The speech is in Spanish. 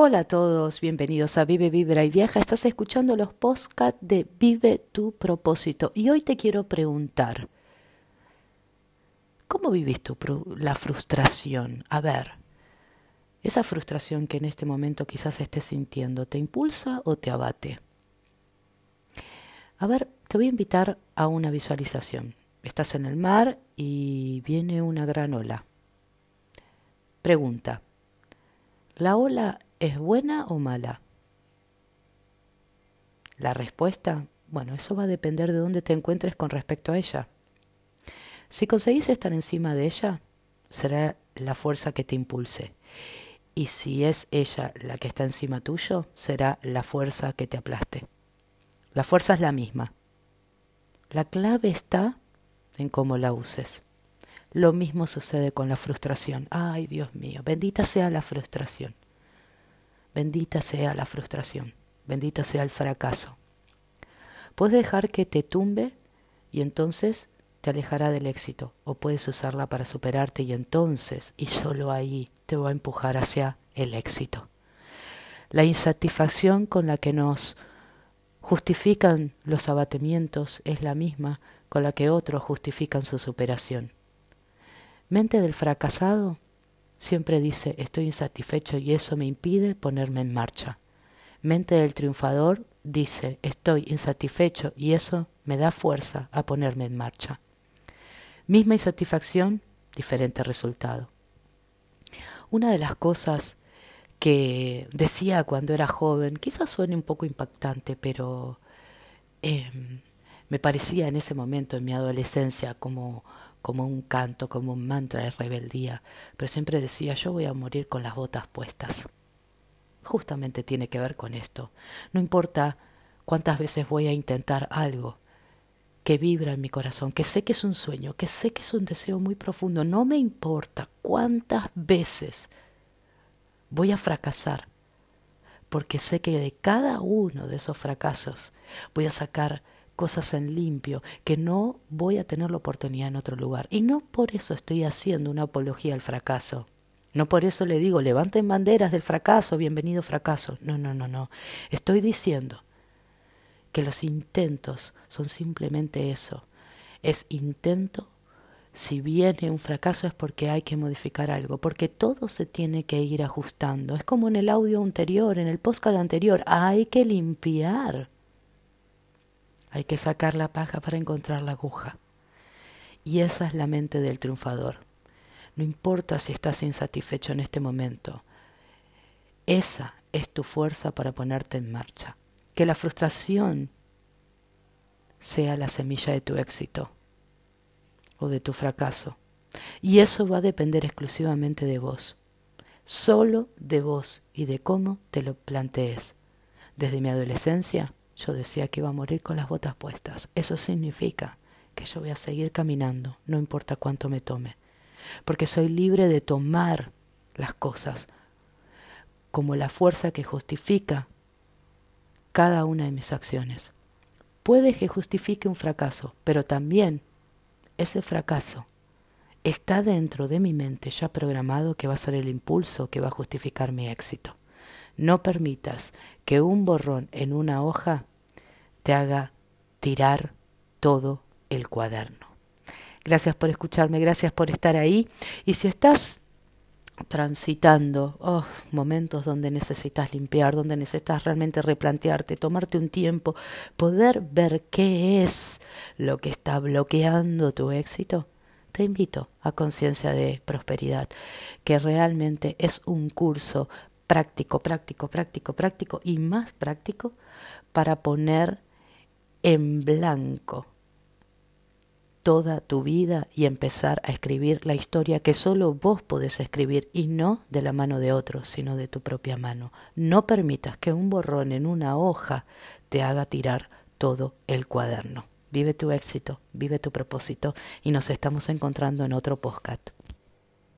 Hola a todos, bienvenidos a Vive, Vibra y Viaja. Estás escuchando los podcasts de Vive tu propósito. Y hoy te quiero preguntar, ¿cómo vivís tu la frustración? A ver, esa frustración que en este momento quizás estés sintiendo, ¿te impulsa o te abate? A ver, te voy a invitar a una visualización. Estás en el mar y viene una gran ola. Pregunta, ¿la ola ¿Es buena o mala? La respuesta, bueno, eso va a depender de dónde te encuentres con respecto a ella. Si conseguís estar encima de ella, será la fuerza que te impulse. Y si es ella la que está encima tuyo, será la fuerza que te aplaste. La fuerza es la misma. La clave está en cómo la uses. Lo mismo sucede con la frustración. Ay, Dios mío, bendita sea la frustración. Bendita sea la frustración, bendito sea el fracaso. Puedes dejar que te tumbe y entonces te alejará del éxito, o puedes usarla para superarte y entonces, y solo ahí, te va a empujar hacia el éxito. La insatisfacción con la que nos justifican los abatimientos es la misma con la que otros justifican su superación. Mente del fracasado Siempre dice, estoy insatisfecho y eso me impide ponerme en marcha. Mente del triunfador dice, estoy insatisfecho y eso me da fuerza a ponerme en marcha. Misma insatisfacción, diferente resultado. Una de las cosas que decía cuando era joven, quizás suene un poco impactante, pero em, me parecía en ese momento, en mi adolescencia, como como un canto, como un mantra de rebeldía, pero siempre decía yo voy a morir con las botas puestas. Justamente tiene que ver con esto. No importa cuántas veces voy a intentar algo que vibra en mi corazón, que sé que es un sueño, que sé que es un deseo muy profundo, no me importa cuántas veces voy a fracasar, porque sé que de cada uno de esos fracasos voy a sacar cosas en limpio, que no voy a tener la oportunidad en otro lugar. Y no por eso estoy haciendo una apología al fracaso. No por eso le digo, levanten banderas del fracaso, bienvenido fracaso. No, no, no, no. Estoy diciendo que los intentos son simplemente eso. Es intento. Si viene un fracaso es porque hay que modificar algo, porque todo se tiene que ir ajustando. Es como en el audio anterior, en el podcast anterior, hay que limpiar. Hay que sacar la paja para encontrar la aguja. Y esa es la mente del triunfador. No importa si estás insatisfecho en este momento. Esa es tu fuerza para ponerte en marcha. Que la frustración sea la semilla de tu éxito o de tu fracaso. Y eso va a depender exclusivamente de vos. Solo de vos y de cómo te lo plantees. Desde mi adolescencia yo decía que iba a morir con las botas puestas. Eso significa que yo voy a seguir caminando, no importa cuánto me tome, porque soy libre de tomar las cosas como la fuerza que justifica cada una de mis acciones. Puede que justifique un fracaso, pero también ese fracaso está dentro de mi mente ya programado que va a ser el impulso que va a justificar mi éxito. No permitas que un borrón en una hoja te haga tirar todo el cuaderno. Gracias por escucharme, gracias por estar ahí. Y si estás transitando oh, momentos donde necesitas limpiar, donde necesitas realmente replantearte, tomarte un tiempo, poder ver qué es lo que está bloqueando tu éxito, te invito a Conciencia de Prosperidad, que realmente es un curso práctico, práctico, práctico, práctico y más práctico para poner en blanco toda tu vida y empezar a escribir la historia que solo vos podés escribir y no de la mano de otros, sino de tu propia mano. No permitas que un borrón en una hoja te haga tirar todo el cuaderno. Vive tu éxito, vive tu propósito y nos estamos encontrando en otro podcast.